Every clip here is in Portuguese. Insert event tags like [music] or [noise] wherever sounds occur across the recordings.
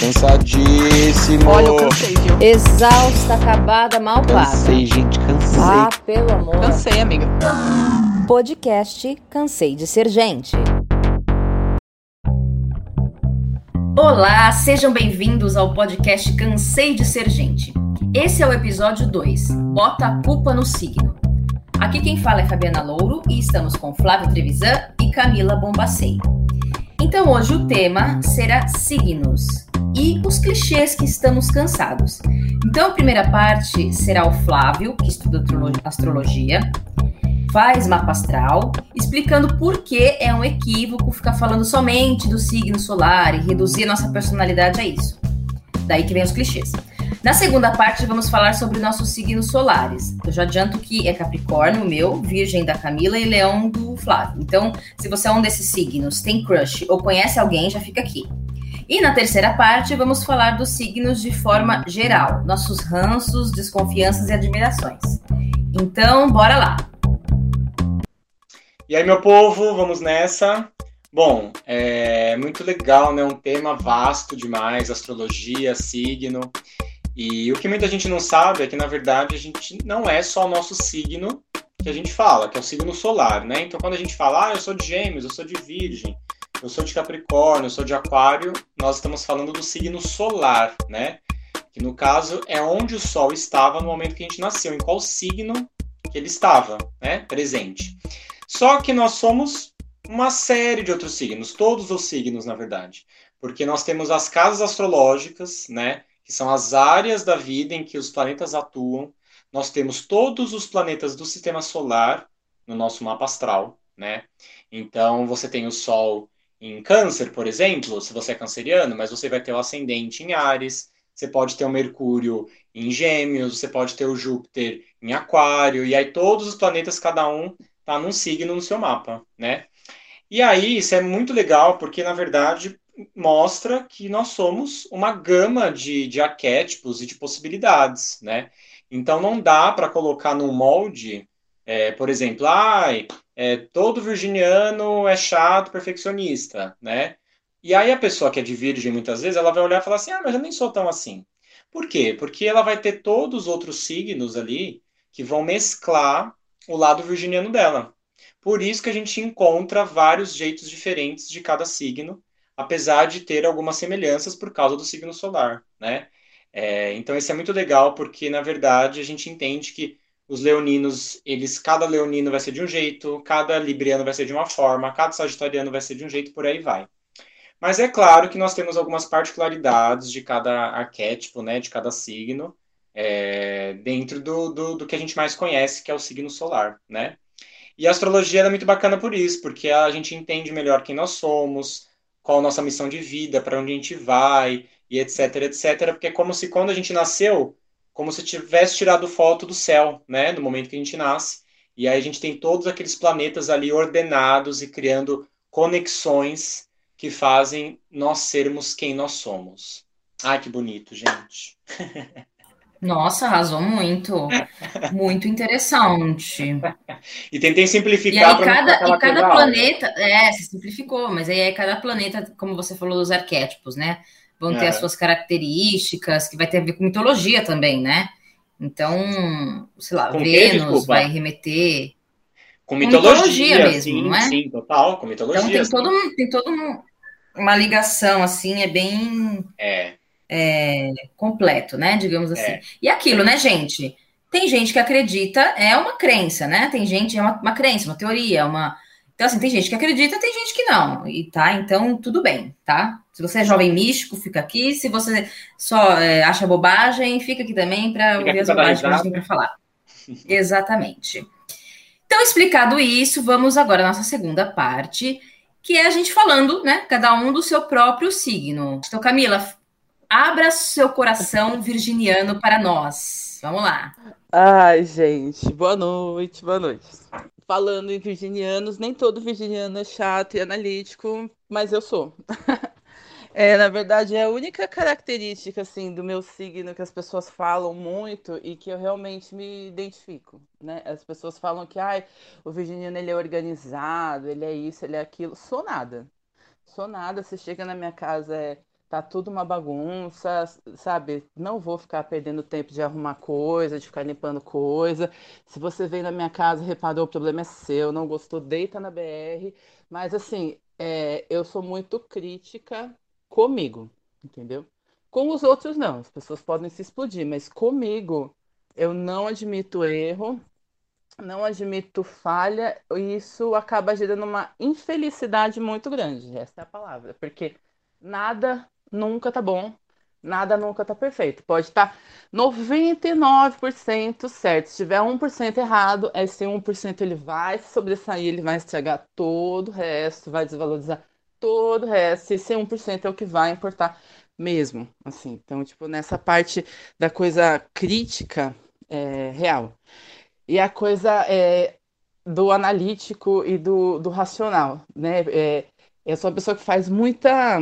Cansadíssimo. Olha, eu cansei, viu? Exausta, acabada, mal paga. Cansei, gente, cansei. Ah, pelo amor. Cansei, amiga. Podcast Cansei de Ser Gente. Olá, sejam bem-vindos ao podcast Cansei de Ser Gente. Esse é o episódio 2, Bota a Culpa no Signo. Aqui quem fala é Fabiana Louro e estamos com Flávio Trevisan e Camila Bombacei. Então hoje o tema será signos e os clichês que estamos cansados. Então a primeira parte será o Flávio, que estuda astrologia, faz mapa astral, explicando por que é um equívoco ficar falando somente do signo solar e reduzir nossa personalidade a isso. Daí que vem os clichês. Na segunda parte, vamos falar sobre nossos signos solares. Eu já adianto que é Capricórnio, meu, Virgem da Camila e Leão do Flávio. Então, se você é um desses signos, tem crush ou conhece alguém, já fica aqui. E na terceira parte, vamos falar dos signos de forma geral, nossos ranços, desconfianças e admirações. Então, bora lá! E aí, meu povo, vamos nessa. Bom, é muito legal, né? Um tema vasto demais, astrologia, signo. E o que muita gente não sabe é que, na verdade, a gente não é só o nosso signo que a gente fala, que é o signo solar, né? Então, quando a gente fala, ah, eu sou de Gêmeos, eu sou de Virgem, eu sou de Capricórnio, eu sou de Aquário, nós estamos falando do signo solar, né? Que no caso é onde o Sol estava no momento que a gente nasceu, em qual signo que ele estava, né? Presente. Só que nós somos uma série de outros signos, todos os signos, na verdade. Porque nós temos as casas astrológicas, né? que são as áreas da vida em que os planetas atuam. Nós temos todos os planetas do sistema solar no nosso mapa astral, né? Então, você tem o Sol em Câncer, por exemplo, se você é canceriano, mas você vai ter o ascendente em Ares, você pode ter o Mercúrio em Gêmeos, você pode ter o Júpiter em Aquário, e aí todos os planetas, cada um, tá num signo no seu mapa, né? E aí, isso é muito legal, porque, na verdade, mostra que nós somos uma gama de, de arquétipos e de possibilidades, né? Então não dá para colocar num molde, é, por exemplo, ai, é, todo virginiano é chato, perfeccionista, né? E aí a pessoa que é de virgem, muitas vezes, ela vai olhar e falar assim, ah, mas eu nem sou tão assim. Por quê? Porque ela vai ter todos os outros signos ali que vão mesclar o lado virginiano dela. Por isso que a gente encontra vários jeitos diferentes de cada signo, apesar de ter algumas semelhanças por causa do signo solar, né? É, então isso é muito legal porque na verdade a gente entende que os leoninos, eles cada leonino vai ser de um jeito, cada libriano vai ser de uma forma, cada sagitariano vai ser de um jeito, por aí vai. Mas é claro que nós temos algumas particularidades de cada arquétipo, né, de cada signo, é, dentro do, do, do, que a gente mais conhece, que é o signo solar, né? E a astrologia é muito bacana por isso, porque a gente entende melhor quem nós somos, qual a nossa missão de vida, para onde a gente vai, e etc, etc, porque é como se quando a gente nasceu, como se tivesse tirado foto do céu, né, no momento que a gente nasce, e aí a gente tem todos aqueles planetas ali ordenados e criando conexões que fazem nós sermos quem nós somos. Ai, que bonito, gente. [laughs] Nossa, arrasou muito. Muito interessante. E tentei simplificar. E aí, cada, e cada planeta. É, se simplificou, mas aí, aí cada planeta, como você falou dos arquétipos, né? Vão ter é. as suas características, que vai ter a ver com mitologia também, né? Então, sei lá, com Vênus vai remeter. Com mitologia, com mitologia mesmo, sim, não é? Sim, total, com mitologia. Então tem, todo, tem toda uma ligação, assim, é bem. É é, completo, né? Digamos assim. É. E aquilo, né, gente? Tem gente que acredita, é uma crença, né? Tem gente, é uma, uma crença, uma teoria, uma. Então, assim, tem gente que acredita, tem gente que não. E tá, então tudo bem, tá? Se você é jovem místico, fica aqui. Se você só é, acha bobagem, fica aqui também para ouvir as bobagens que a gente tem para falar. Exatamente. Então, explicado isso, vamos agora à nossa segunda parte, que é a gente falando, né? Cada um do seu próprio signo. Então, Camila, Abra seu coração virginiano para nós. Vamos lá. Ai, gente, boa noite, boa noite. Falando em virginianos, nem todo virginiano é chato e analítico, mas eu sou. [laughs] é, na verdade, é a única característica assim do meu signo que as pessoas falam muito e que eu realmente me identifico, né? As pessoas falam que ai, o virginiano ele é organizado, ele é isso, ele é aquilo. Sou nada. Sou nada. Você chega na minha casa é tá tudo uma bagunça, sabe? Não vou ficar perdendo tempo de arrumar coisa, de ficar limpando coisa. Se você vem na minha casa, reparou, o problema é seu, não gostou, deita na BR. Mas assim, é, eu sou muito crítica comigo, entendeu? Com os outros não, as pessoas podem se explodir, mas comigo eu não admito erro, não admito falha, e isso acaba gerando uma infelicidade muito grande, essa é a palavra, porque nada nunca tá bom, nada nunca tá perfeito. Pode estar tá 99% certo. Se tiver 1% errado, esse 1% ele vai se sobressair, ele vai estragar todo o resto, vai desvalorizar todo o resto. Esse 1% é o que vai importar mesmo, assim. Então, tipo, nessa parte da coisa crítica é, real. E a coisa é, do analítico e do, do racional, né? É, eu sou uma pessoa que faz muita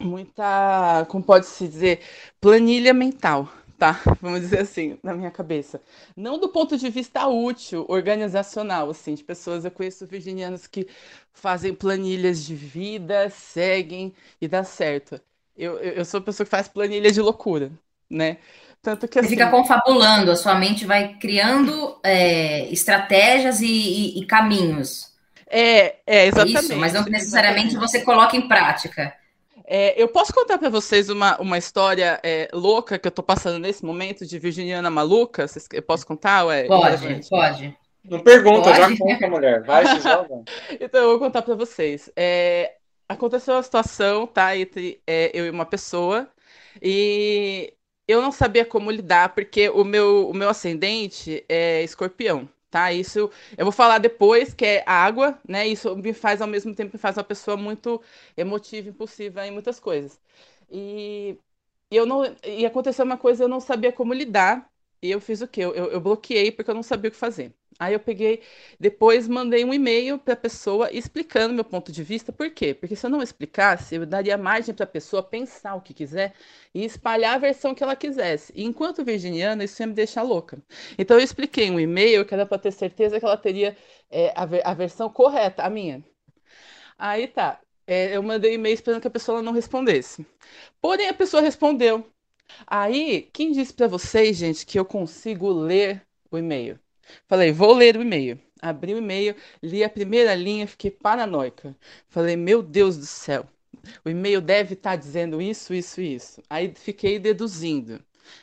muita, como pode se dizer, planilha mental, tá? Vamos dizer assim, na minha cabeça. Não do ponto de vista útil, organizacional, assim, de pessoas, eu conheço virginianos que fazem planilhas de vida, seguem e dá certo. Eu, eu, eu sou a pessoa que faz planilha de loucura, né? Tanto que, assim, Você fica confabulando, a sua mente vai criando é, estratégias e, e, e, caminhos. É, é exatamente. É isso, mas não necessariamente exatamente. você coloca em prática. É, eu posso contar para vocês uma, uma história é, louca que eu tô passando nesse momento de Virginiana maluca? Eu posso contar? Ué, pode, pode. Não pergunta, pode? já conta, mulher. Vai, se joga. [laughs] então, eu vou contar para vocês. É, aconteceu uma situação, tá, entre é, eu e uma pessoa, e eu não sabia como lidar, porque o meu, o meu ascendente é escorpião tá? Isso eu vou falar depois, que é água, né? Isso me faz ao mesmo tempo me faz uma pessoa muito emotiva, impulsiva em muitas coisas. E, e eu não e aconteceu uma coisa eu não sabia como lidar e eu fiz o quê? Eu, eu, eu bloqueei porque eu não sabia o que fazer. Aí eu peguei, depois mandei um e-mail para a pessoa explicando meu ponto de vista. Por quê? Porque se eu não explicasse, eu daria margem para a pessoa pensar o que quiser e espalhar a versão que ela quisesse. E enquanto virginiana, isso ia me deixar louca. Então eu expliquei um e-mail que era para ter certeza que ela teria é, a, ver, a, versão correta, a minha. Aí tá. É, eu mandei e-mail esperando que a pessoa não respondesse. Porém, a pessoa respondeu. Aí, quem disse para vocês, gente, que eu consigo ler o e-mail? Falei, vou ler o e-mail. Abri o e-mail, li a primeira linha, fiquei paranoica. Falei, meu Deus do céu, o e-mail deve estar tá dizendo isso, isso, isso. Aí fiquei deduzindo.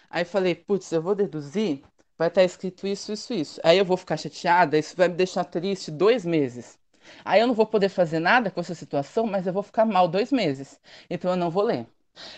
Aí falei, putz, eu vou deduzir, vai estar tá escrito isso, isso, isso. Aí eu vou ficar chateada, isso vai me deixar triste dois meses. Aí eu não vou poder fazer nada com essa situação, mas eu vou ficar mal dois meses. Então eu não vou ler.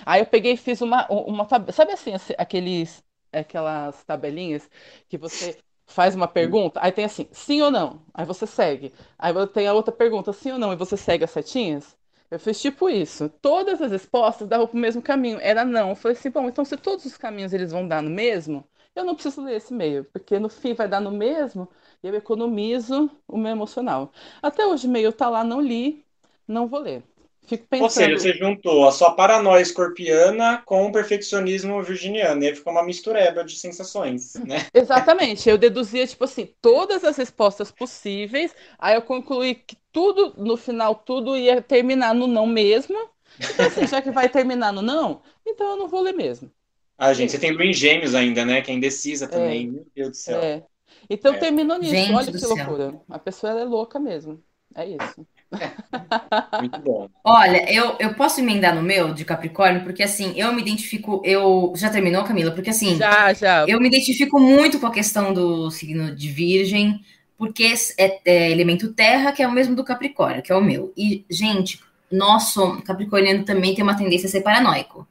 Aí eu peguei e fiz uma, uma sabe assim, aqueles, aquelas tabelinhas que você faz uma pergunta, aí tem assim, sim ou não, aí você segue. Aí tem a outra pergunta, sim ou não, e você segue as setinhas. Eu fiz tipo isso. Todas as respostas davam para o mesmo caminho. Era não. Eu falei assim, bom, então se todos os caminhos eles vão dar no mesmo, eu não preciso ler esse e-mail, porque no fim vai dar no mesmo e eu economizo o meu emocional. Até hoje o e-mail tá lá, não li, não vou ler. Fico pensando... Ou seja, você juntou a sua paranoia escorpiana com o perfeccionismo virginiano, e aí ficou uma mistureba de sensações, né? Exatamente. Eu deduzia, tipo assim, todas as respostas possíveis, aí eu concluí que tudo, no final, tudo ia terminar no não mesmo. Então, assim, já que vai terminar no não, então eu não vou ler mesmo. Ah, gente, você tem Luiz Gêmeos ainda, né? Que é indecisa também. É. Meu Deus do céu. É. Então é. terminou nisso. Gente Olha que loucura. A pessoa é louca mesmo. É isso. [laughs] Muito bom. Olha, eu, eu posso emendar no meu de Capricórnio, porque assim, eu me identifico. Eu já terminou, Camila? Porque assim, já, já. eu me identifico muito com a questão do signo de Virgem, porque é, é elemento terra, que é o mesmo do Capricórnio, que é o meu. E, gente, nosso Capricorniano também tem uma tendência a ser paranoico.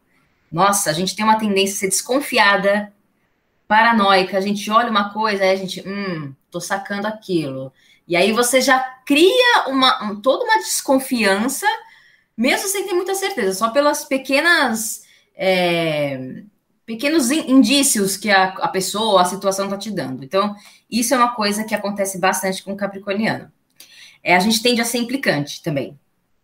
Nossa, a gente tem uma tendência a ser desconfiada, paranoica. A gente olha uma coisa, aí a gente, hum, tô sacando aquilo. E aí você já cria uma, um, toda uma desconfiança, mesmo sem ter muita certeza, só pelas pequenas é, pequenos indícios que a, a pessoa, a situação está te dando. Então, isso é uma coisa que acontece bastante com o capricorniano. É, a gente tende a ser implicante também.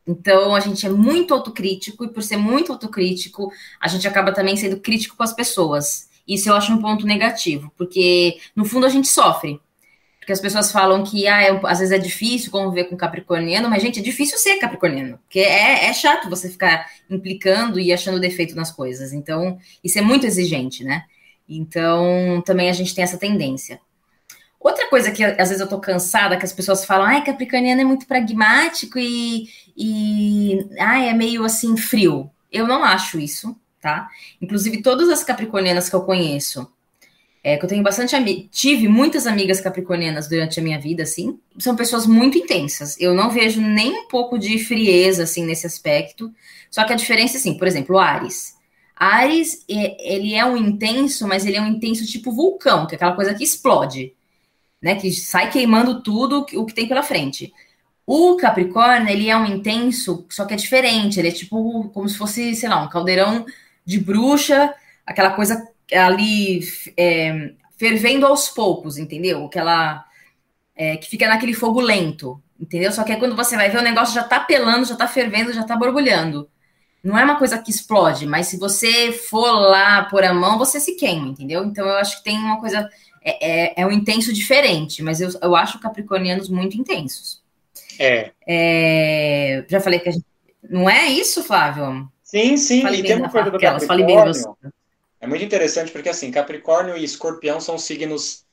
Então, a gente é muito autocrítico, e por ser muito autocrítico, a gente acaba também sendo crítico com as pessoas. Isso eu acho um ponto negativo, porque no fundo a gente sofre. Porque as pessoas falam que ah, é, às vezes é difícil conviver com capricorniano, mas, gente, é difícil ser capricorniano. Porque é, é chato você ficar implicando e achando defeito nas coisas. Então, isso é muito exigente, né? Então, também a gente tem essa tendência. Outra coisa que às vezes eu tô cansada, que as pessoas falam, ai, capricorniano é muito pragmático e, e ai, é meio assim frio. Eu não acho isso, tá? Inclusive, todas as capricornianas que eu conheço, é, que eu tenho bastante tive muitas amigas capricornianas durante a minha vida, assim, são pessoas muito intensas. Eu não vejo nem um pouco de frieza, assim, nesse aspecto. Só que a diferença, assim, por exemplo, Ares. Ares, ele é um intenso, mas ele é um intenso tipo vulcão, que é aquela coisa que explode, né? Que sai queimando tudo o que tem pela frente. O Capricórnio, ele é um intenso, só que é diferente. Ele é tipo como se fosse, sei lá, um caldeirão de bruxa, aquela coisa ali é, fervendo aos poucos, entendeu? Aquela é, que fica naquele fogo lento, entendeu? Só que é quando você vai ver o negócio já tá pelando, já tá fervendo, já tá borbulhando. Não é uma coisa que explode, mas se você for lá por a mão, você se queima, entendeu? Então eu acho que tem uma coisa. É, é, é um intenso diferente, mas eu, eu acho capricornianos muito intensos. É. é. Já falei que a gente. Não é isso, Flávio? Sim, sim. Falei e tem uma coisa do Capricórnio. É muito interessante porque, assim, Capricórnio e Escorpião são signos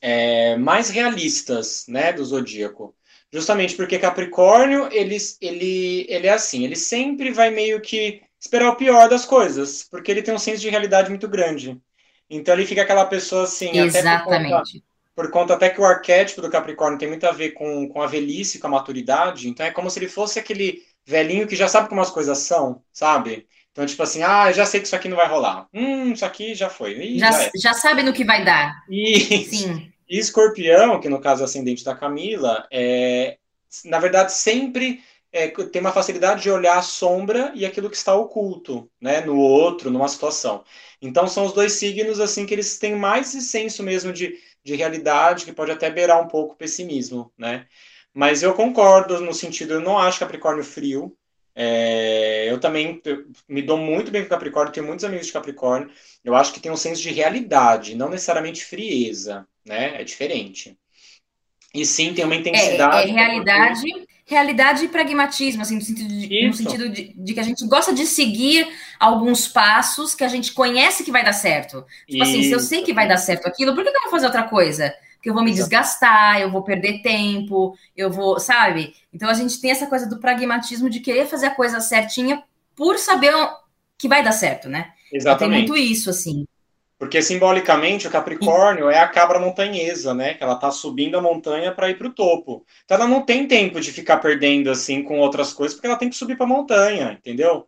é, mais realistas, né, do zodíaco. Justamente porque Capricórnio, ele, ele, ele é assim, ele sempre vai meio que esperar o pior das coisas, porque ele tem um senso de realidade muito grande. Então ele fica aquela pessoa assim, Exatamente. Até por, conta, por conta até que o arquétipo do Capricórnio tem muito a ver com, com a velhice, com a maturidade. Então é como se ele fosse aquele velhinho que já sabe como as coisas são, sabe? Então, tipo assim, ah, já sei que isso aqui não vai rolar. Hum, isso aqui já foi. Ih, já, já, já, sabe no que vai dar. E, Sim. E escorpião, que no caso é ascendente da Camila, é, na verdade, sempre é, tem uma facilidade de olhar a sombra e aquilo que está oculto, né, no outro, numa situação. Então, são os dois signos, assim, que eles têm mais esse senso mesmo de, de realidade, que pode até beirar um pouco o pessimismo, né? Mas eu concordo no sentido, eu não acho Capricórnio frio, é, eu também me dou muito bem com Capricórnio, tenho muitos amigos de Capricórnio. Eu acho que tem um senso de realidade, não necessariamente frieza, né? É diferente. E sim, tem uma intensidade. É, é realidade, realidade e pragmatismo, assim, no sentido, de, no sentido de, de, que a gente gosta de seguir alguns passos que a gente conhece que vai dar certo. Tipo Isso. assim, se eu sei que vai dar certo aquilo, por que eu vou fazer outra coisa? Porque eu vou me desgastar, eu vou perder tempo, eu vou, sabe? Então a gente tem essa coisa do pragmatismo de querer fazer a coisa certinha por saber que vai dar certo, né? Exatamente. Tem muito isso, assim. Porque simbolicamente o Capricórnio é a cabra montanhesa, né? Que ela tá subindo a montanha para ir para o topo. Então ela não tem tempo de ficar perdendo assim com outras coisas, porque ela tem que subir para a montanha, entendeu?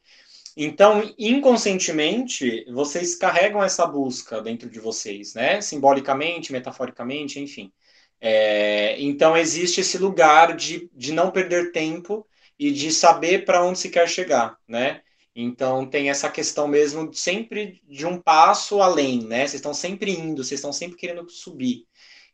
Então, inconscientemente, vocês carregam essa busca dentro de vocês, né? Simbolicamente, metaforicamente, enfim. É, então, existe esse lugar de, de não perder tempo e de saber para onde se quer chegar, né? Então, tem essa questão mesmo sempre de um passo além, né? Vocês estão sempre indo, vocês estão sempre querendo subir.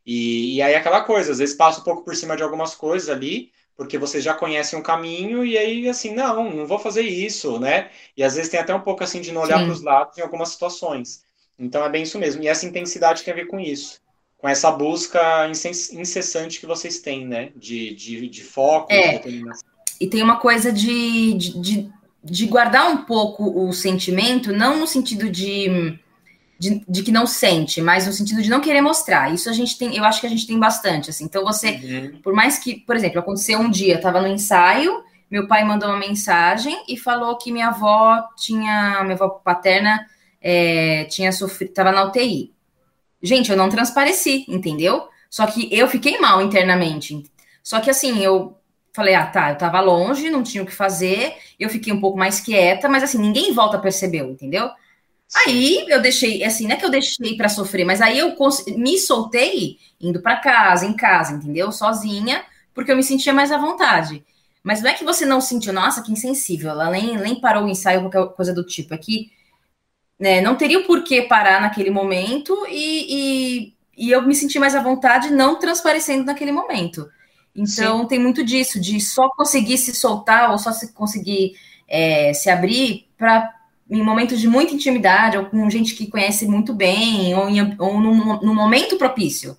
E, e aí, aquela coisa, às vezes passa um pouco por cima de algumas coisas ali, porque vocês já conhecem o caminho e aí assim, não, não vou fazer isso, né? E às vezes tem até um pouco assim de não olhar para os lados em algumas situações. Então é bem isso mesmo. E essa intensidade tem a ver com isso, com essa busca incessante que vocês têm, né? De, de, de foco, é. de E tem uma coisa de, de, de, de guardar um pouco o sentimento, não no sentido de de, de, que não sente, mas no sentido de não querer mostrar. Isso a gente tem, eu acho que a gente tem bastante, assim. Então você, uhum. por mais que, por exemplo, aconteceu um dia, estava no ensaio, meu pai mandou uma mensagem e falou que minha avó tinha, minha avó paterna é, tinha sofrido, estava na UTI. Gente, eu não transpareci, entendeu? Só que eu fiquei mal internamente. Só que assim, eu falei, ah, tá, eu tava longe, não tinha o que fazer, eu fiquei um pouco mais quieta, mas assim, ninguém volta percebeu, entendeu? Aí eu deixei, assim, não é que eu deixei para sofrer, mas aí eu me soltei indo para casa, em casa, entendeu? Sozinha, porque eu me sentia mais à vontade. Mas não é que você não sentiu, nossa, que insensível, ela nem, nem parou o ensaio, qualquer coisa do tipo. É que né, não teria o porquê parar naquele momento e, e, e, eu me senti mais à vontade não transparecendo naquele momento. Então Sim. tem muito disso, de só conseguir se soltar ou só se conseguir é, se abrir para em momentos de muita intimidade, ou com gente que conhece muito bem, ou, em, ou num, num momento propício,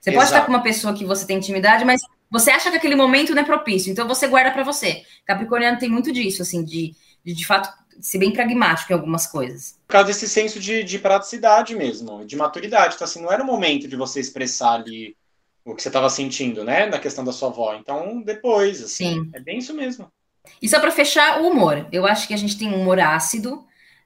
Você Exato. pode estar com uma pessoa que você tem intimidade, mas você acha que aquele momento não é propício, então você guarda para você. Capricorniano tem muito disso, assim, de, de, de fato ser bem pragmático em algumas coisas. Por causa desse senso de, de praticidade mesmo, de maturidade. Então, assim, não era o momento de você expressar ali o que você estava sentindo, né, na questão da sua avó. Então, depois, assim, Sim. é bem isso mesmo. E só para fechar, o humor. Eu acho que a gente tem um humor ácido,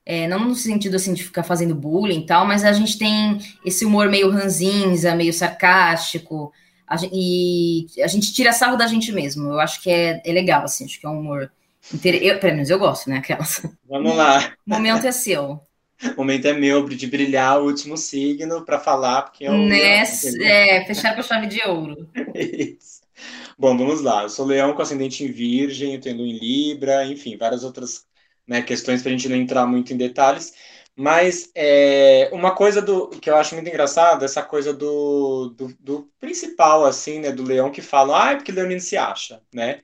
é, não no sentido assim de ficar fazendo bullying e tal, mas a gente tem esse humor meio ranzinza, meio sarcástico, a gente, e a gente tira sarro da gente mesmo. Eu acho que é, é legal, assim, acho que é um humor. Inter... Eu, pelo menos eu gosto, né? Aquelas. Vamos lá. O [laughs] momento é seu. O momento é meu de brilhar o último signo para falar, porque é o. Nesse, é, fechar com a chave de ouro. [laughs] Isso. Bom, vamos lá. Eu sou leão com ascendente em virgem, eu tenho em Libra, enfim, várias outras né, questões para a gente não entrar muito em detalhes. Mas é, uma coisa do que eu acho muito engraçado, essa coisa do, do, do principal, assim, né, do leão que fala, ah, é porque leonino se acha, né?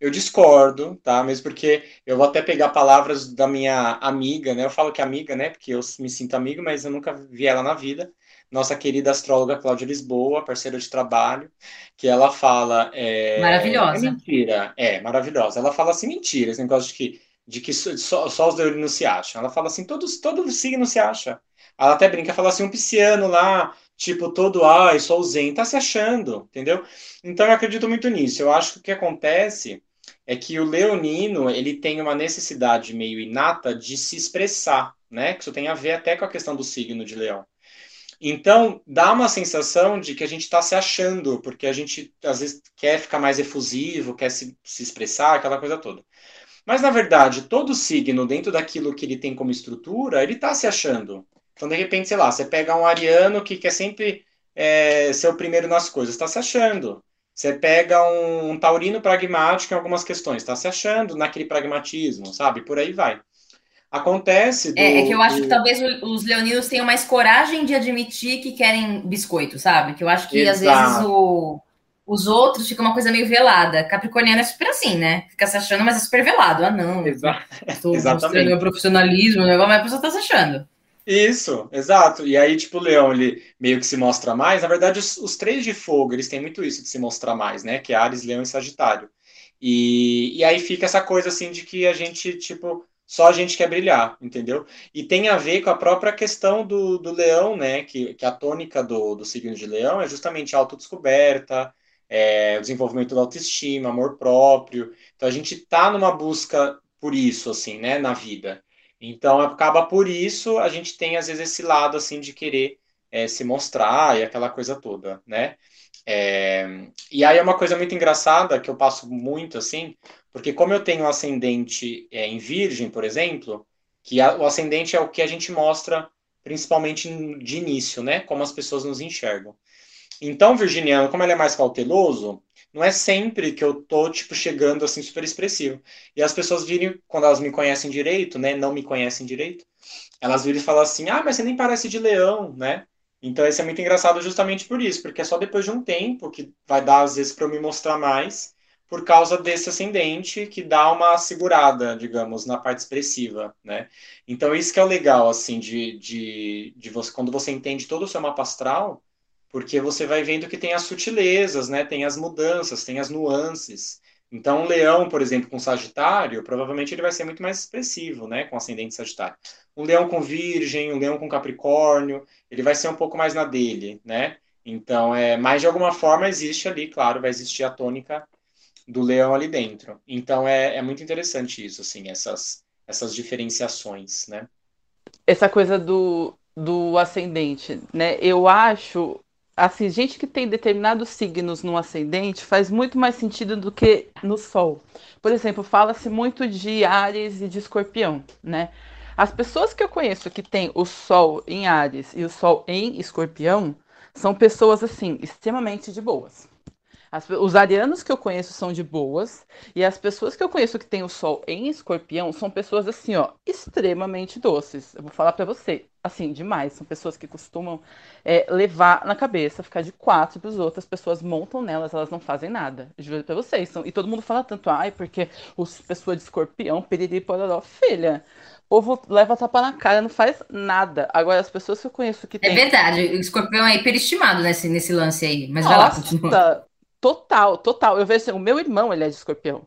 Eu discordo, tá? Mesmo porque eu vou até pegar palavras da minha amiga, né? Eu falo que é amiga, né? Porque eu me sinto amigo, mas eu nunca vi ela na vida. Nossa querida astróloga Cláudia Lisboa, parceira de trabalho, que ela fala. É, maravilhosa. É mentira, é maravilhosa. Ela fala assim: mentira, esse negócio de que de que só, só os leoninos se acham. Ela fala assim, todos, todo signo se acha. Ela até brinca, fala assim, um pisciano lá, tipo, todo, ai, sou zen, tá se achando, entendeu? Então eu acredito muito nisso. Eu acho que o que acontece é que o leonino, ele tem uma necessidade meio inata de se expressar, né? Que isso tem a ver até com a questão do signo de leão. Então, dá uma sensação de que a gente está se achando, porque a gente, às vezes, quer ficar mais efusivo, quer se, se expressar, aquela coisa toda. Mas, na verdade, todo signo, dentro daquilo que ele tem como estrutura, ele está se achando. Então, de repente, sei lá, você pega um ariano que quer sempre é, ser o primeiro nas coisas, está se achando. Você pega um, um, taurino pragmático em algumas questões, está se achando naquele pragmatismo, sabe? Por aí vai. Acontece. Do, é, é, que eu acho do... que talvez os leoninos tenham mais coragem de admitir que querem biscoito, sabe? Que eu acho que Exato. às vezes o os outros fica uma coisa meio velada. Capricorniano é super assim, né? Fica se achando, mas é super velado. Ah, não. Exa [laughs] estou mostrando meu profissionalismo, né? mas a pessoa tá se achando. Isso, exato. E aí, tipo, o leão, ele meio que se mostra mais. Na verdade, os, os, três de fogo, eles têm muito isso de se mostrar mais, né? Que é Ares, Leão e Sagitário. E, e aí fica essa coisa, assim, de que a gente, tipo, só a gente quer brilhar, entendeu? E tem a ver com a própria questão do, do leão, né? Que, que a tônica do, do signo de leão é justamente a autodescoberta, é, desenvolvimento da autoestima, amor próprio. Então a gente está numa busca por isso, assim, né, na vida. Então acaba por isso a gente tem às vezes esse lado assim de querer é, se mostrar e aquela coisa toda, né? É, e aí é uma coisa muito engraçada que eu passo muito assim, porque como eu tenho ascendente é, em Virgem, por exemplo, que a, o ascendente é o que a gente mostra principalmente de início, né? Como as pessoas nos enxergam. Então, virginiano, como ele é mais cauteloso, não é sempre que eu tô, tipo, chegando assim super expressivo. E as pessoas virem, quando elas me conhecem direito, né, não me conhecem direito, elas viram e falam assim, ah, mas você nem parece de leão, né? Então, isso é muito engraçado justamente por isso, porque é só depois de um tempo que vai dar, às vezes, para eu me mostrar mais, por causa desse ascendente que dá uma segurada, digamos, na parte expressiva, né? Então, isso que é o legal, assim, de, de, de você, quando você entende todo o seu mapa astral, porque você vai vendo que tem as sutilezas, né? Tem as mudanças, tem as nuances. Então, um leão, por exemplo, com Sagitário, provavelmente ele vai ser muito mais expressivo, né? Com ascendente Sagitário. Um leão com Virgem, um leão com Capricórnio, ele vai ser um pouco mais na dele, né? Então, é, mas de alguma forma existe ali, claro, vai existir a tônica do leão ali dentro. Então, é, é muito interessante isso, assim, essas, essas diferenciações, né? Essa coisa do, do ascendente, né? Eu acho assim, gente que tem determinados signos no ascendente faz muito mais sentido do que no Sol. Por exemplo, fala-se muito de Ares e de Escorpião, né? As pessoas que eu conheço que têm o Sol em Ares e o Sol em Escorpião são pessoas assim extremamente de boas. As, os arianos que eu conheço são de boas, e as pessoas que eu conheço que têm o sol em escorpião são pessoas assim, ó, extremamente doces. Eu vou falar para você, assim, demais. São pessoas que costumam é, levar na cabeça, ficar de quatro para os outros, as pessoas montam nelas, elas não fazem nada. Juro para vocês. São, e todo mundo fala tanto, ai, porque os pessoas de escorpião, periri, pororó, filha. O povo leva tapa na cara, não faz nada. Agora, as pessoas que eu conheço que É tem. verdade, o escorpião é hiperestimado nesse, nesse lance aí. Mas vai lá, continua. Total, total. Eu vejo assim, o meu irmão, ele é de escorpião.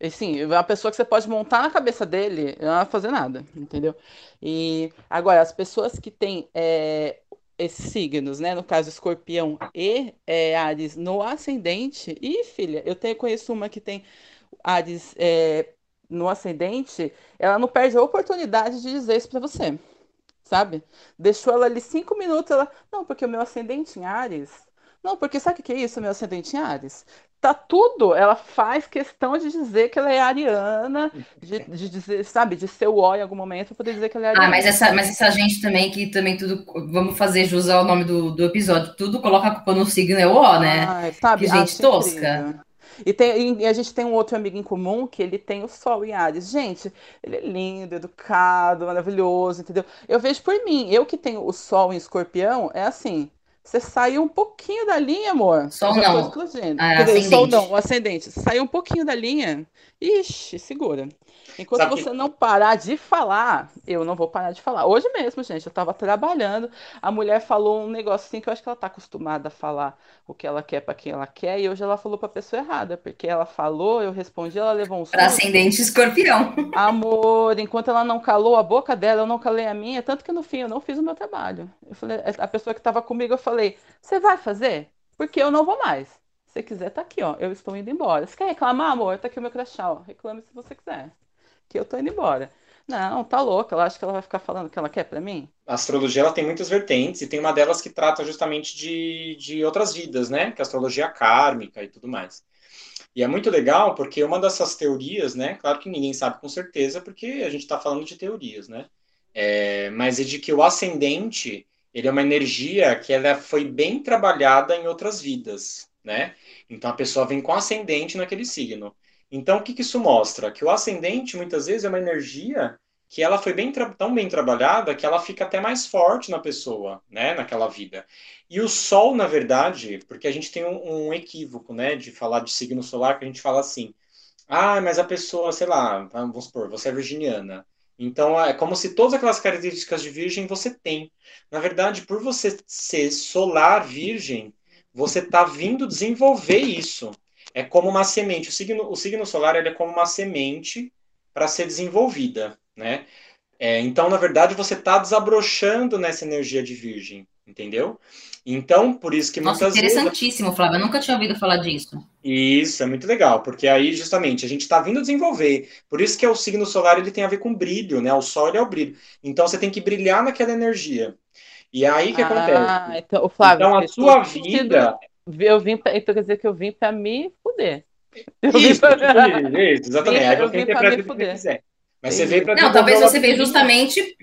E sim, é uma pessoa que você pode montar na cabeça dele, não vai fazer nada, entendeu? E agora, as pessoas que têm é, esses signos, né? No caso, escorpião e é, Ares no ascendente. E, filha, eu tenho, conheço uma que tem Ares é, no ascendente, ela não perde a oportunidade de dizer isso pra você, sabe? Deixou ela ali cinco minutos, ela. Não, porque o meu ascendente em Ares. Não, porque sabe o que é isso, meu ascendente em Ares? Tá tudo, ela faz questão de dizer que ela é ariana, de, de dizer, sabe, de ser o ó em algum momento pra poder dizer que ela é ariana. Ah, mas essa, mas essa gente também, que também tudo. Vamos fazer jus ao nome do, do episódio. Tudo coloca a culpa no signo, é o O, né? Ai, sabe? Que gente tosca. incrível. E, tem, e a gente tem um outro amigo em comum que ele tem o Sol em Ares. Gente, ele é lindo, educado, maravilhoso, entendeu? Eu vejo por mim, eu que tenho o Sol em Escorpião, é assim. Você saiu um pouquinho da linha, amor. Sol eu já tô não. Ah, dizer, o Sol ascendente. não, o ascendente. Você saiu um pouquinho da linha, ixi, segura. Enquanto Sabe que- você não parar de falar, eu não vou parar de falar. Hoje mesmo, gente, eu tava trabalhando, a mulher falou um negócio assim que eu acho que ela tá acostumada a falar o que ela quer pra quem ela quer, e hoje ela falou pra pessoa errada, porque ela falou, eu respondi, ela levou um Para susto. ascendente escorpião. Amor, enquanto ela não calou a boca dela, eu não calei a minha, tanto que no fim eu não fiz o meu trabalho. Eu falei, a pessoa que estava comigo, eu falei, você vai fazer? Porque eu não vou mais. Se quiser, tá aqui, ó. Eu estou indo embora. Você quer reclamar, amor? Tá aqui o meu crachá, ó. Reclame se você quiser. Que eu tô indo embora. Não, tá louca. Ela acha que ela vai ficar falando o que ela quer pra mim? A astrologia ela tem muitas vertentes e tem uma delas que trata justamente de, de outras vidas, né? Que é a astrologia kármica e tudo mais. E é muito legal porque uma dessas teorias, né? Claro que ninguém sabe com certeza porque a gente está falando de teorias, né? É, mas é de que o ascendente ele é uma energia que ela foi bem trabalhada em outras vidas, né? Então a pessoa vem com ascendente naquele signo. Então o que, que isso mostra? Que o ascendente muitas vezes é uma energia que ela foi bem tão bem trabalhada que ela fica até mais forte na pessoa, né, naquela vida. E o Sol, na verdade, porque a gente tem um, um equívoco, né, de falar de signo solar, que a gente fala assim, ah, mas a pessoa, sei lá, vamos supor, você é virginiana. Então é como se todas aquelas características de virgem você tem. Na verdade, por você ser solar virgem, você está vindo desenvolver isso. É como uma semente. O signo, o signo solar é como uma semente para ser desenvolvida, né? É, então, na verdade, você está desabrochando nessa energia de virgem, entendeu? Então, por isso que Nossa, muitas vezes interessantíssimo, Flávia. Eu nunca tinha ouvido falar disso. isso, é muito legal, porque aí justamente a gente está vindo desenvolver. Por isso que é o signo solar ele tem a ver com brilho, né? O sol ele é o brilho. Então você tem que brilhar naquela energia. E aí o que acontece? Ah, então, o Flávio, Então a sua vida. Eu vim pra, então quer dizer que eu vim pra me fuder. Eu vim Isso, pra- isso, exatamente. [laughs] Vim- Aí eu você interpreta me o que quiser. Mas você veio para Não, talvez você veio justamente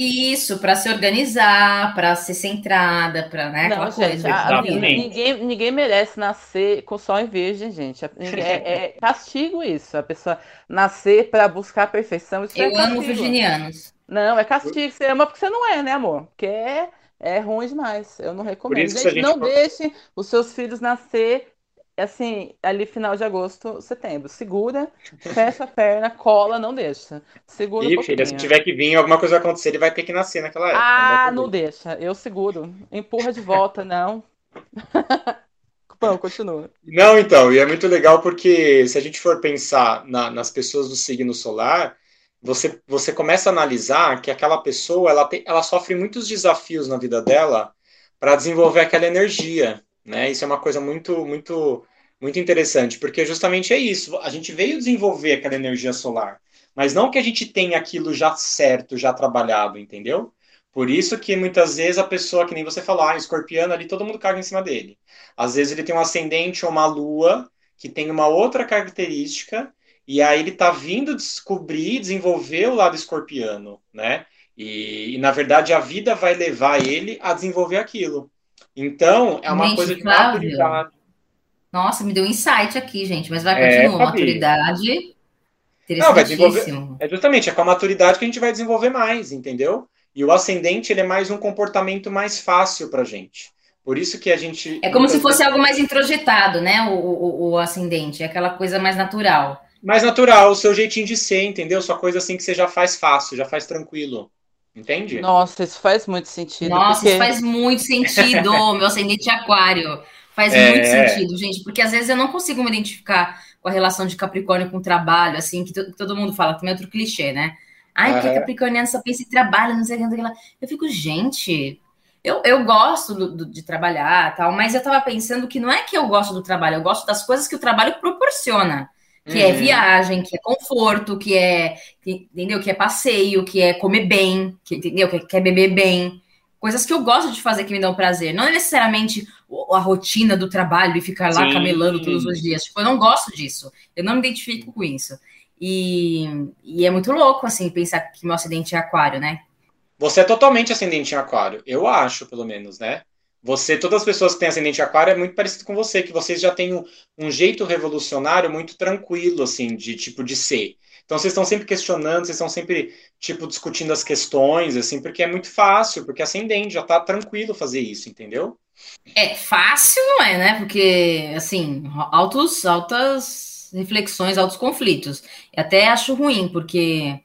isso, para se organizar, para ser centrada, para né, Não, gente, coisa. a- ninguém, ninguém merece nascer com sol em virgem, gente. Ninguém- É, é [laughs] castigo isso. A pessoa nascer para buscar a perfeição. Isso é Eu amo castigo. virginianos. Não, é castigo. Você ama porque você não é, né, amor? Porque é, é ruim demais. Eu não recomendo. Gente, gente não deixe os seus filhos nascer assim, ali final de agosto, setembro. Segura, fecha a perna, cola, não deixa. Segura um E, filha, se tiver que vir, alguma coisa vai acontecer, ele vai ter que nascer naquela época. Ah, não jeito. deixa. Eu seguro. Empurra de volta, não. [laughs] Bom, continua. Não, então, e é muito legal porque se a gente for pensar na- nas pessoas do signo solar, você, você começa a analisar que aquela pessoa ela, tem, ela sofre muitos desafios na vida dela para desenvolver aquela energia, né? Isso é uma coisa muito, muito, muito interessante, porque justamente é isso. A gente veio desenvolver aquela energia solar, mas não que a gente tenha aquilo já certo, já trabalhado, entendeu? Por isso que muitas vezes a pessoa, que nem você falou, ah, escorpiano ali, todo mundo caga em cima dele. Às vezes ele tem um ascendente ou uma lua que tem uma outra característica, e aí ele tá vindo descobrir, desenvolver o lado escorpiano, né? E, e, na verdade a vida vai levar ele a desenvolver aquilo. Então, é uma Gente, coisa de maturidade. Nossa, me deu um insight aqui, gente. Mas vai, É, continua. Fabi. Maturidade. Não, vai desenvolver-. É justamente é com a maturidade que a gente vai desenvolver mais, entendeu? E o ascendente ele é mais um comportamento mais fácil pra gente. Por isso que a gente É como se fosse algo mais introjetado, né? O, o, o ascendente, é aquela coisa mais natural. mais natural, o seu jeitinho de ser, entendeu? Sua coisa assim que você já faz fácil, já faz tranquilo. Entende? Nossa, isso faz muito sentido. Nossa, porque... isso faz muito sentido, [laughs] meu ascendente aquário. Faz é... muito sentido, gente, porque às vezes eu não consigo me identificar com a relação de Capricórnio com o trabalho, assim, que todo mundo fala, também é outro clichê, né? Ai, porque Capricorniano só pensa em trabalho, não sei o que, Eu fico, gente, eu, eu gosto do, do, de trabalhar tal, mas eu tava pensando que não é que eu gosto do trabalho, eu gosto das coisas que o trabalho proporciona. Que é uhum. é viagem, que é conforto, que é, que, entendeu? Que é passeio, que é comer bem, que, entendeu? Que, que é beber bem. Coisas que eu gosto de fazer que me dão prazer. Não é necessariamente a rotina do trabalho e ficar lá Sim. camelando todos os dias. Tipo, eu não gosto disso. Eu não me identifico com isso. E, e é muito louco, assim, pensar que meu acidente é aquário, né? Você é totalmente ascendente em aquário. Eu acho, pelo menos, né? Você, todas as pessoas que têm ascendente aquário é muito parecido com você, que vocês já têm um, um, jeito revolucionário muito tranquilo, assim, de tipo de ser. Então vocês estão sempre questionando, vocês estão sempre, tipo, discutindo as questões, assim, porque é muito fácil, porque ascendente já tá tranquilo fazer isso, entendeu? É, fácil não é, né? Porque, assim, altos, altas reflexões, altos conflitos. Eu até acho ruim, porque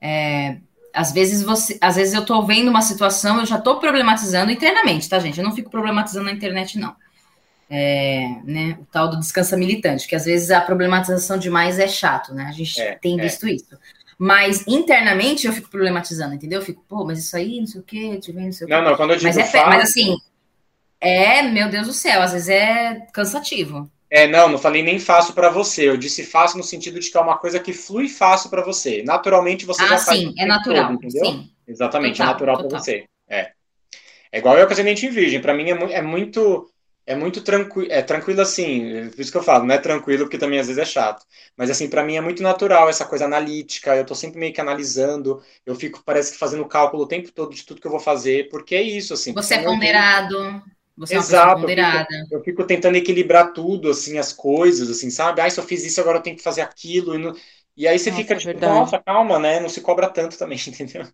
é, às vezes você, às vezes eu tô vendo uma situação, eu já tô problematizando internamente, tá, gente? Eu não fico problematizando na internet, não. É, né, o tal do descansa militante, que às vezes a problematização demais é chato, né? A gente é, tem é. visto é. isso. Mas internamente eu fico problematizando, entendeu? Eu fico, pô, mas isso aí, não sei o quê, te vendo, não sei o quê. Não, não, quando eu digo mas, é, mas assim, é, meu Deus do céu, às vezes é cansativo. É, não, não falei nem fácil para você. Eu disse fácil no sentido de que é uma coisa que flui fácil para você. Naturalmente você ah, já faz. sim, é natural. Todo, entendeu? Sim. Exatamente, total, é natural para você. É. É igual eu com ascendente em virgem. Para mim é, mu é, muito é muito tranquilo, é tranquilo assim, por isso que eu falo, não é tranquilo porque também às vezes é chato. Mas assim, para mim é muito natural essa coisa analítica, eu tô sempre meio que analisando, eu fico parece que fazendo cálculo o tempo todo de tudo que eu vou fazer, porque é isso assim. Você é ponderado. Você Exato, é eu fico, eu fico, tentando equilibrar tudo, assim, as coisas, assim, sabe? Ah, se eu fiz isso, agora eu tenho que fazer aquilo. E, não... e aí você nossa, fica tipo, verdade. nossa, calma, né? Não se cobra tanto também, [laughs] entendeu?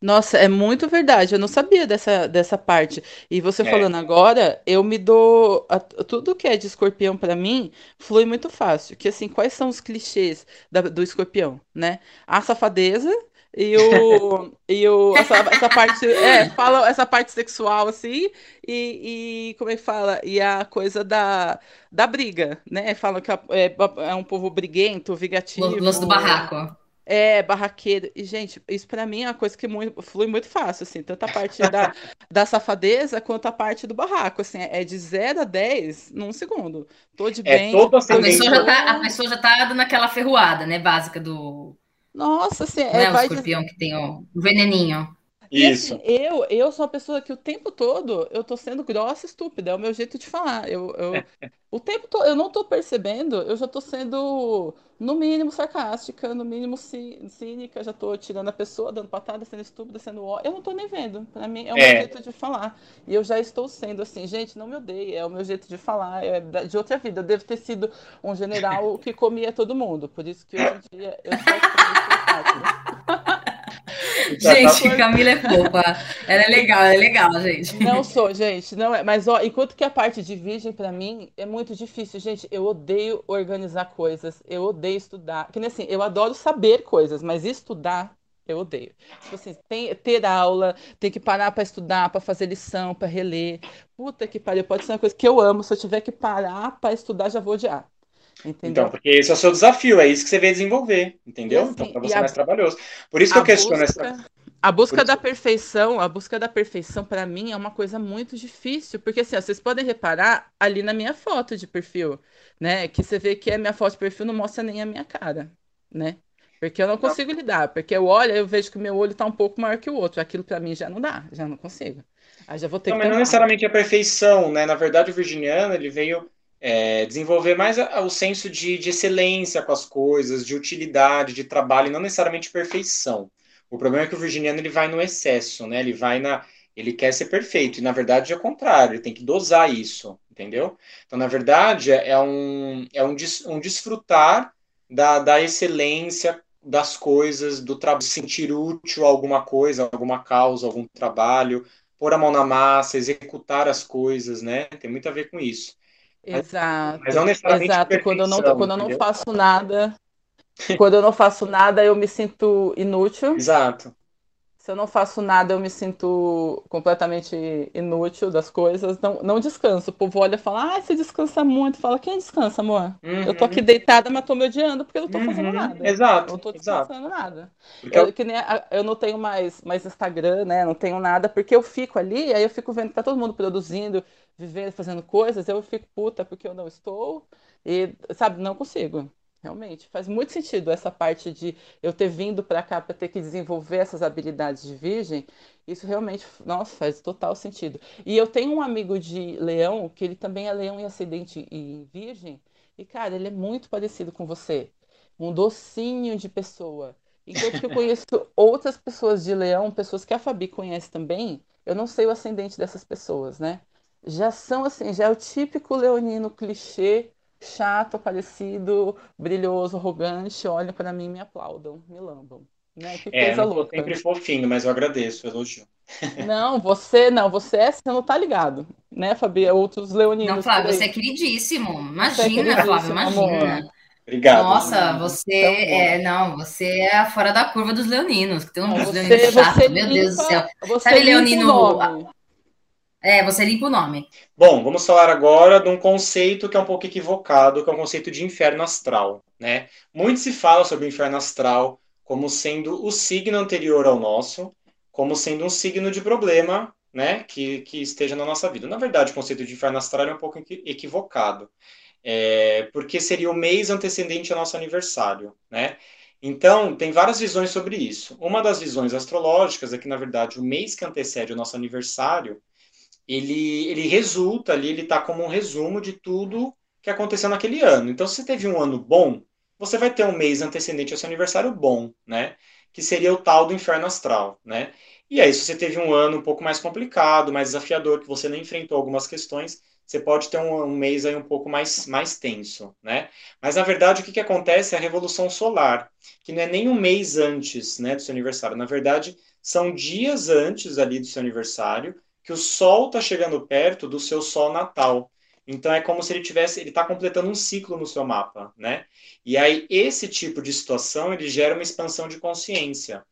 Nossa, é muito verdade. Eu não sabia dessa, dessa parte. E você é. falando agora, eu me dou. A, tudo que é de escorpião para mim flui muito fácil. Que assim, quais são os clichês da, do escorpião, né? A safadeza e o, e o essa, essa parte é fala essa parte sexual assim e, e como é que fala e a coisa da, da briga né falam que é, é um povo briguento vingativo o lance do barraco é, barraqueiro. E, gente, isso para mim é uma coisa que muito, flui muito fácil, assim. Tanto a parte da, [laughs] da safadeza quanto a parte do barraco, assim. É de 0 a 10 num segundo. Tô de é bem. Todo a, pessoa já tá, a pessoa já tá dando aquela ferroada, né, básica do nossa, assim, é, é o escorpião que tem o veneninho. Isso. Assim, eu, eu sou uma pessoa que o tempo todo eu tô sendo grossa e estúpida, é o meu jeito de falar. Eu, eu, [laughs] o tempo todo, eu não tô percebendo, eu já tô sendo, no mínimo, sarcástica, no mínimo cínica, já tô tirando a pessoa, dando patada, sendo estúpida, sendo ó. Eu não tô nem vendo. Pra mim é o meu é. jeito de falar. E eu já estou sendo assim, gente, não me odeie, é o meu jeito de falar, é de outra vida. Eu devo ter sido um general que comia todo mundo. Por isso que hoje em dia eu sou [laughs] Gente, Camila é fofa. Ela é legal, ela é legal, gente. Não sou, gente. Não é. Mas, ó, enquanto que a parte de virgem, para mim, é muito difícil. Gente, eu odeio organizar coisas. Eu odeio estudar. Que nem assim, eu adoro saber coisas, mas estudar eu odeio. Tipo assim, tem, ter aula, tem que parar para estudar, para fazer lição, para reler. Puta que pariu, pode ser uma coisa que eu amo. Se eu tiver que parar para estudar, já vou odiar. Entendeu? Então, porque esse é o seu desafio, é isso que você veio desenvolver, entendeu? Assim, então, para você é mais trabalhoso. Por isso que eu questiono busca, essa. A busca da perfeição, a busca da perfeição para mim é uma coisa muito difícil, porque assim, ó, vocês podem reparar ali na minha foto de perfil, né, que você vê que a minha foto de perfil não mostra nem a minha cara, né? Porque eu não consigo lidar, porque eu olho, eu vejo que o meu olho tá um pouco maior que o outro, aquilo para mim já não dá, já não consigo. Aí já vou ter não, que mas não necessariamente a perfeição, né? Na verdade, o virginiano, ele veio é, desenvolver mais a, o senso de, de, excelência com as coisas, de utilidade, de trabalho, e não necessariamente perfeição. O problema é que o virginiano ele vai no excesso, né? Ele vai na, ele quer ser perfeito e na verdade é o contrário. Ele tem que dosar isso, entendeu? Então na verdade é um é um, des, um desfrutar da, da excelência das coisas, do trabalho, sentir útil a alguma coisa, alguma causa, algum trabalho, pôr a mão na massa, executar as coisas, né? Tem muito a ver com isso. Exato. Mas não necessariamente Exato. Quando eu não, quando eu não faço nada, [laughs] quando eu não faço nada, eu me sinto inútil. Exato se eu não faço nada, eu me sinto completamente inútil das coisas. Não, não descanso. O povo olha e fala, ah, você descansa muito. Fala, quem descansa, amor? Uhum. Eu tô aqui deitada, mas tô me odiando porque eu não tô uhum. fazendo nada. Exato. Não tô descansando exato. nada. Eu, que nem, eu não tenho mais, mais Instagram, né? Não tenho nada, porque eu fico ali, aí eu fico vendo que tá todo mundo produzindo, vivendo, fazendo coisas, eu fico puta porque eu não estou. E, sabe, não consigo. Realmente, faz muito sentido essa parte de eu ter vindo para cá para ter que desenvolver essas habilidades de virgem. Isso realmente, nossa, faz total sentido. E eu tenho um amigo de leão, que ele também é leão em acidente e virgem, e cara, ele é muito parecido com você. Um docinho de pessoa. Enquanto que eu [laughs] conheço outras pessoas de leão, pessoas que a Fabi conhece também, eu não sei o ascendente dessas pessoas, né? Já são assim, já é o típico leonino clichê chato, parecido, brilhoso, arrogante, olham para mim e me aplaudam, me lambam. Né? Que é, coisa não louca. sempre fofinho, mas eu agradeço o elogio. [laughs] Não, você não, você é, você não tá ligado, né, Fabi? É outros leoninos. Não, Flávio, você é queridíssimo. Imagina, é Flávio, imagina. Amor. Obrigado. Nossa, você é, não, você é fora da curva dos leoninos, que tem uns você, leoninos chatos, meu Deus do céu. Sabe leonino é, você limpa o nome. Bom, vamos falar agora de um conceito que é um pouco equivocado, que é o conceito de inferno astral. Né? Muito se fala sobre o inferno astral como sendo o signo anterior ao nosso, como sendo um signo de problema né, que, que esteja na nossa vida. Na verdade, o conceito de inferno astral é um pouco equivocado, é, porque seria o mês antecedente ao nosso aniversário. Né? Então, tem várias visões sobre isso. Uma das visões astrológicas é que, na verdade, o mês que antecede o nosso aniversário ele, ele resulta ali, ele está como um resumo de tudo que aconteceu naquele ano. Então, se você teve um ano bom, você vai ter um mês antecedente ao seu aniversário bom, né? Que seria o tal do inferno astral, né? E aí, se você teve um ano um pouco mais complicado, mais desafiador, que você não enfrentou algumas questões, você pode ter um, um, mês aí um pouco mais, mais tenso, né? Mas, na verdade, o que, que acontece é a revolução solar, que não é nem um mês antes né, do seu aniversário. Na verdade, são dias antes ali do seu aniversário, que o Sol está chegando perto do seu Sol natal. Então é como se ele tivesse, ele está completando um ciclo no seu mapa, né? E aí esse tipo de situação ele gera uma expansão de consciência.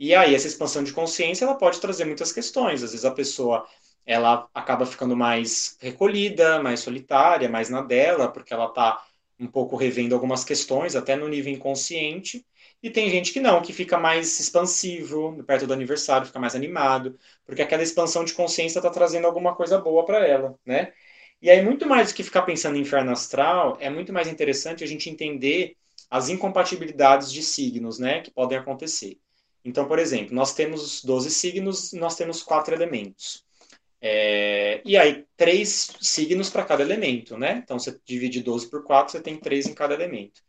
E aí essa expansão de consciência ela pode trazer muitas questões. Às vezes a pessoa ela acaba ficando mais recolhida, mais solitária, mais na dela, porque ela está um pouco revendo algumas questões, até no nível inconsciente. E tem gente que não, que fica mais expansivo, perto do aniversário, fica mais animado, porque aquela expansão de consciência está trazendo alguma coisa boa para ela, né? E aí, muito mais do que ficar pensando em inferno astral, é muito mais interessante a gente entender as incompatibilidades de signos, né, que podem acontecer. Então, por exemplo, nós temos 12 signos, nós temos quatro elementos. É, e aí, três signos para cada elemento, né? Então, você divide 12 por 4, você tem três em cada elemento.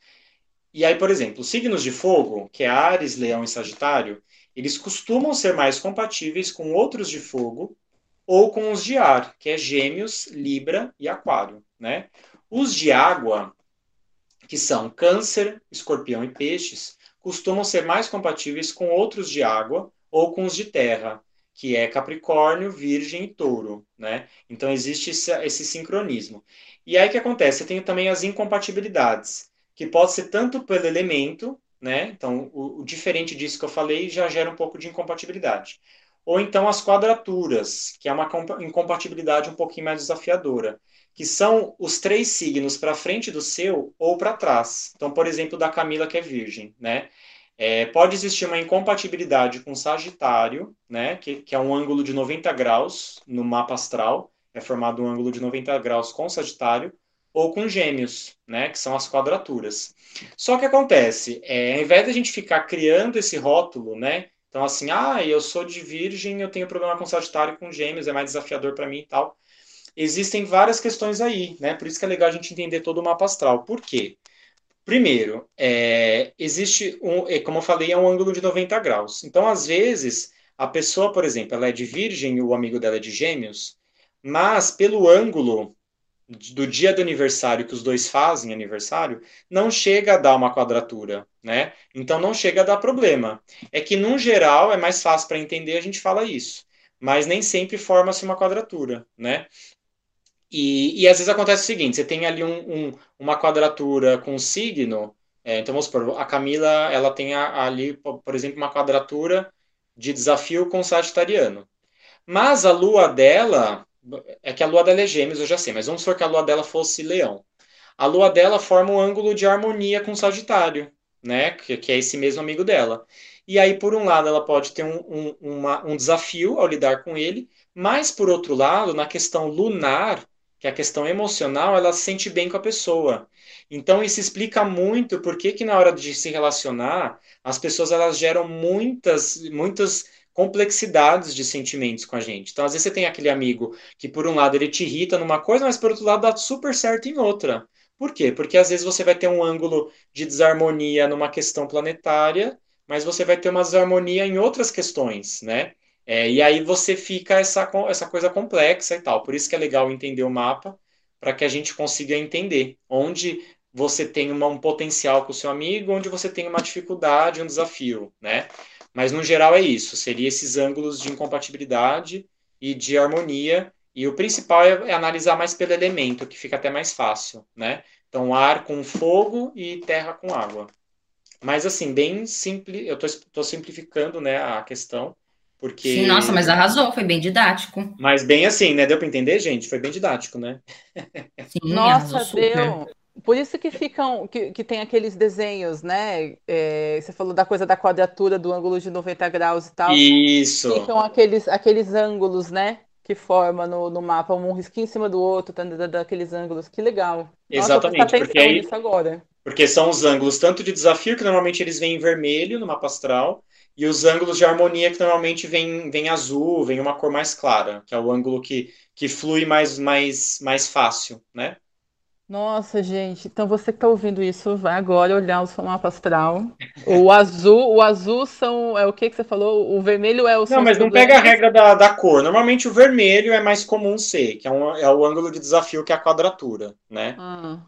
E aí, por exemplo, os signos de fogo, que é Ares, Leão e Sagitário, eles costumam ser mais compatíveis com outros de fogo ou com os de ar, que é Gêmeos, Libra e Aquário, né? Os de água, que são Câncer, Escorpião e Peixes, costumam ser mais compatíveis com outros de água ou com os de terra, que é Capricórnio, Virgem e Touro, né? Então existe esse, esse sincronismo. E aí o que acontece? Tem também as incompatibilidades que pode ser tanto pelo elemento, né? Então, o, o, diferente disso que eu falei já gera um pouco de incompatibilidade. Ou então as quadraturas, que é uma incompatibilidade um pouquinho mais desafiadora, que são os três signos para frente do seu ou para trás. Então, por exemplo, da Camila que é virgem, né? É, pode existir uma incompatibilidade com Sagitário, né? Que, que é um ângulo de 90 graus no mapa astral, é formado um ângulo de 90 graus com Sagitário, ou com gêmeos, né, que são as quadraturas. Só que acontece, é, ao invés de a gente ficar criando esse rótulo, né, então assim, ah, eu sou de virgem, eu tenho problema com sagitário com gêmeos, é mais desafiador para mim e tal. Existem várias questões aí, né, por isso que é legal a gente entender todo o mapa astral. Por quê? Primeiro, é, existe, um, é, como eu falei, é um ângulo de 90 graus. Então, às vezes, a pessoa, por exemplo, ela é de virgem o amigo dela é de gêmeos, mas pelo ângulo do dia do aniversário que os dois fazem aniversário, não chega a dar uma quadratura, né? Então não chega a dar problema. É que, num geral, é mais fácil para entender, a gente fala isso. Mas nem sempre forma-se uma quadratura, né? E, e às vezes acontece o seguinte: você tem ali um, um, uma quadratura com signo. É, então vamos supor, a Camila ela tem a, ali, por exemplo, uma quadratura de desafio com o Sagitariano. Mas a lua dela, é que a lua dela é gêmeos, eu já sei, mas vamos supor que a lua dela fosse leão. A lua dela forma um ângulo de harmonia com o Sagitário, né? Que, que é esse mesmo amigo dela. E aí, por um lado, ela pode ter um, um, uma, um desafio ao lidar com ele, mas, por outro lado, na questão lunar, que é a questão emocional, ela se sente bem com a pessoa. Então, isso explica muito por que, que na hora de se relacionar, as pessoas elas geram muitas, muitas complexidades de sentimentos com a gente. Então, às vezes você tem aquele amigo que, por um lado, ele te irrita numa coisa, mas, por outro lado, dá super certo em outra. Por quê? Porque, às vezes, você vai ter um ângulo de desarmonia numa questão planetária, mas você vai ter uma desarmonia em outras questões, né? É, e aí você fica essa, essa coisa complexa e tal. Por isso que é legal entender o mapa, para que a gente consiga entender onde você tem uma, um potencial com o seu amigo, onde você tem uma dificuldade, um desafio, né? Mas no geral é isso, seria esses ângulos de incompatibilidade e de harmonia, e o principal é, é analisar mais pelo elemento, que fica até mais fácil, né? Então, ar com fogo e terra com água. Mas assim, bem simples, eu estou simplificando né, a questão, porque... Sim, nossa, mas arrasou, foi bem didático. Mas bem assim, né? Deu para entender, gente? Foi bem didático, né? Sim, nossa, deu. Por isso que ficam, que, que tem aqueles desenhos, né? É, você falou da coisa da quadratura do ângulo de 90 graus e tal. Isso. Ficam aqueles, aqueles ângulos, né? Que forma no, no mapa, um risquinho em cima do outro, tá, daqueles ângulos. Que legal. Exatamente. Nossa, porque aí, agora. Porque são os ângulos tanto de desafio, que normalmente eles vêm em vermelho no mapa astral, e os ângulos de harmonia, que normalmente vem, vem azul, vem uma cor mais clara, que é o ângulo que, que flui mais, mais, mais fácil, né? Nossa, gente, então você que está ouvindo isso, vai agora olhar o seu mapa astral. O azul, o azul são. É o que, que você falou? O vermelho é o. Não, mas não pega a regra da, da cor. Normalmente o vermelho é mais comum ser, que é, um, é o ângulo de desafio, que é a quadratura, né? Ah.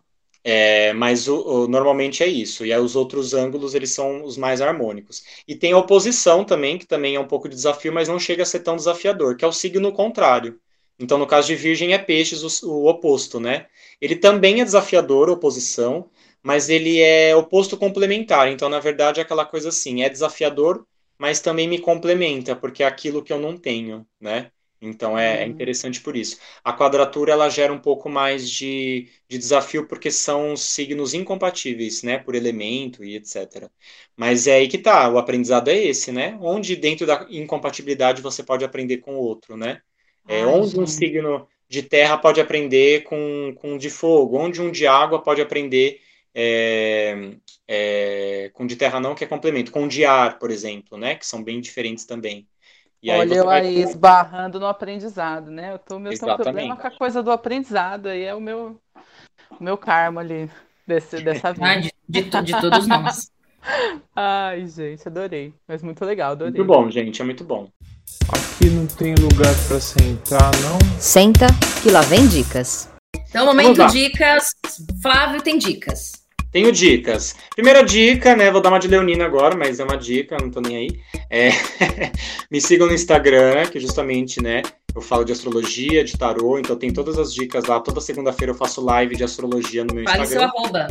É, mas o, o, normalmente é isso. E aí os outros ângulos eles são os mais harmônicos. E tem a oposição também, que também é um pouco de desafio, mas não chega a ser tão desafiador, que é o signo contrário. Então, no caso de Virgem, é Peixes o, o oposto, né? Ele também é desafiador, oposição, mas ele é oposto complementar. Então, na verdade, é aquela coisa assim, é desafiador, mas também me complementa, porque é aquilo que eu não tenho, né? Então é, é, interessante por isso. A quadratura ela gera um pouco mais de, de desafio porque são signos incompatíveis, né? Por elemento e etc. Mas é aí que tá, o aprendizado é esse, né? Onde dentro da incompatibilidade você pode aprender com o outro, né? É, Ai, onde gente. um signo de terra pode aprender com, com de fogo, onde um de água pode aprender é, é, com de terra não, que é complemento, com de ar, por exemplo, né? Que são bem diferentes também. E Olha, aí eu aí esbarrando no aprendizado, né? Eu tô meu problema com a coisa do aprendizado, aí é o meu, o meu karma ali desse, dessa vida. Ah, de, de, de todos nós. [laughs] Ai, gente, adorei. Mas muito legal, adorei. Muito bom, gente, é muito bom. Aqui não tem lugar para sentar, não? Senta, que lá vem dicas. Então, momento dicas. Flávio tem dicas. Tenho dicas. Primeira dica, né? Vou dar uma de Leonina agora, mas é uma dica, não tô nem aí. É... [laughs] Me sigam no Instagram, que justamente, né? Eu falo de astrologia, de tarô, então tem todas as dicas lá. Toda segunda-feira eu faço live de astrologia no meu Fale Instagram. Fale seu arroba.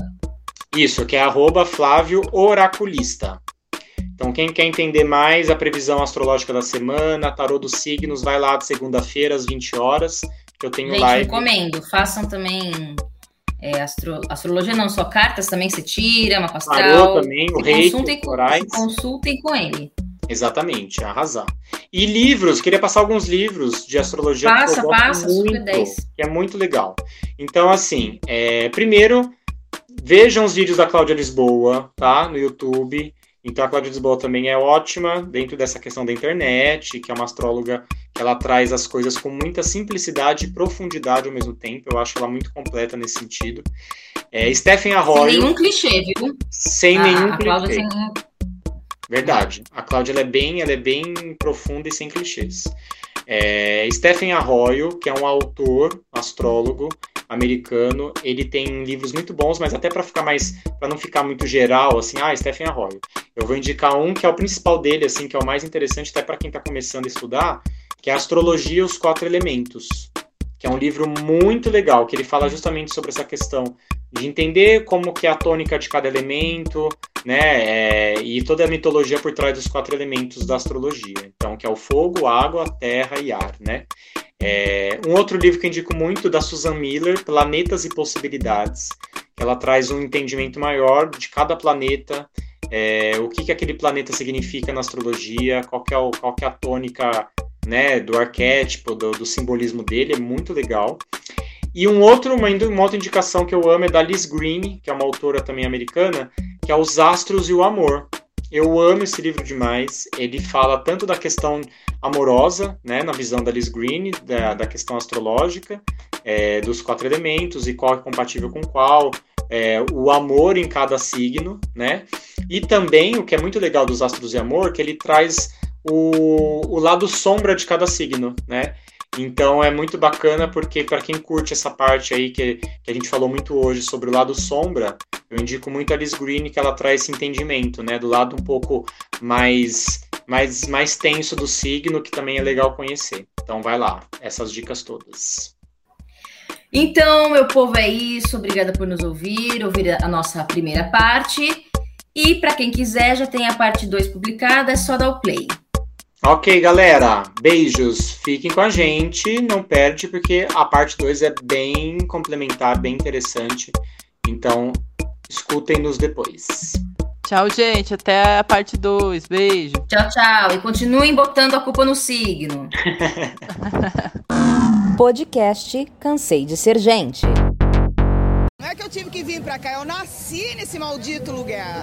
Isso, que é arroba Flávio Oraculista. Então, quem quer entender mais a previsão astrológica da semana, tarô dos signos, vai lá de segunda-feira às 20 horas, que eu tenho Gente, live. recomendo. Façam também é, astro... astrologia, não só cartas, também se tira, uma astral. Tarô também, o rei, consultem, com, consultem com ele. Exatamente, arrasar. E livros, queria passar alguns livros de astrologia passa, passa, muito, que é muito legal. Então, assim, é, primeiro, vejam os vídeos da Cláudia Lisboa, tá? No YouTube. Então a Cláudia Lisboa também é ótima dentro dessa questão da internet, que é uma astróloga que ela traz as coisas com muita simplicidade e profundidade ao mesmo tempo. Eu acho ela muito completa nesse sentido. É, Stephen Arroyo. Sem nenhum clichê, viu? Sem nenhum a clichê. Sem... Verdade. A Cláudia é bem, ela é bem profunda e sem clichês. É, Stephen Arroyo, que é um autor, astrólogo, americano. Ele tem livros muito bons, mas até para ficar mais, para não ficar muito geral, assim, ah, Stephen Arroyo. Eu vou indicar um que é o principal dele, assim, que é o mais interessante até para quem está começando a estudar, que é Astrologia e os Quatro Elementos, que é um livro muito legal, que ele fala justamente sobre essa questão de entender como que é a tônica de cada elemento, né, é, e toda a mitologia por trás dos quatro elementos da astrologia. Então, que é o fogo, água, terra e ar, né. É, um outro livro que eu indico muito da Susan Miller, Planetas e Possibilidades, que ela traz um entendimento maior de cada planeta, é, o que, que aquele planeta significa na astrologia, qual que é, o, qual que é a tônica né, do arquétipo, do, do, simbolismo dele, é muito legal. E um outro, uma, uma outra indicação que eu amo é da Liz Green, que é uma autora também americana, que é Os Astros e o Amor. Eu amo esse livro demais. Ele fala tanto da questão amorosa, né, na visão da Liz Green, da, da questão astrológica, é, dos quatro elementos e qual é compatível com qual, é, o amor em cada signo, né? E também o que é muito legal dos Astros e Amor, que ele traz o, o lado sombra de cada signo, né? Então é muito bacana porque para quem curte essa parte aí que, que, a gente falou muito hoje sobre o lado sombra, eu indico muito a Liz Green que ela traz esse entendimento, né, do lado um pouco mais mais mais tenso do signo que também é legal conhecer. Então vai lá, essas dicas todas. Então, meu povo, é isso. Obrigada por nos ouvir, ouvir a nossa primeira parte. E para quem quiser, já tem a parte 2 publicada, é só dar o play. Ok, galera. Beijos. Fiquem com a gente. Não perde, porque a parte 2 é bem complementar, bem interessante. Então, escutem-nos depois. Tchau, gente. Até a parte 2. Beijo. Tchau, tchau. E continuem botando a culpa no signo. [laughs] Podcast Cansei de Ser Gente. Não é que eu tive que vir pra cá, eu nasci nesse maldito lugar.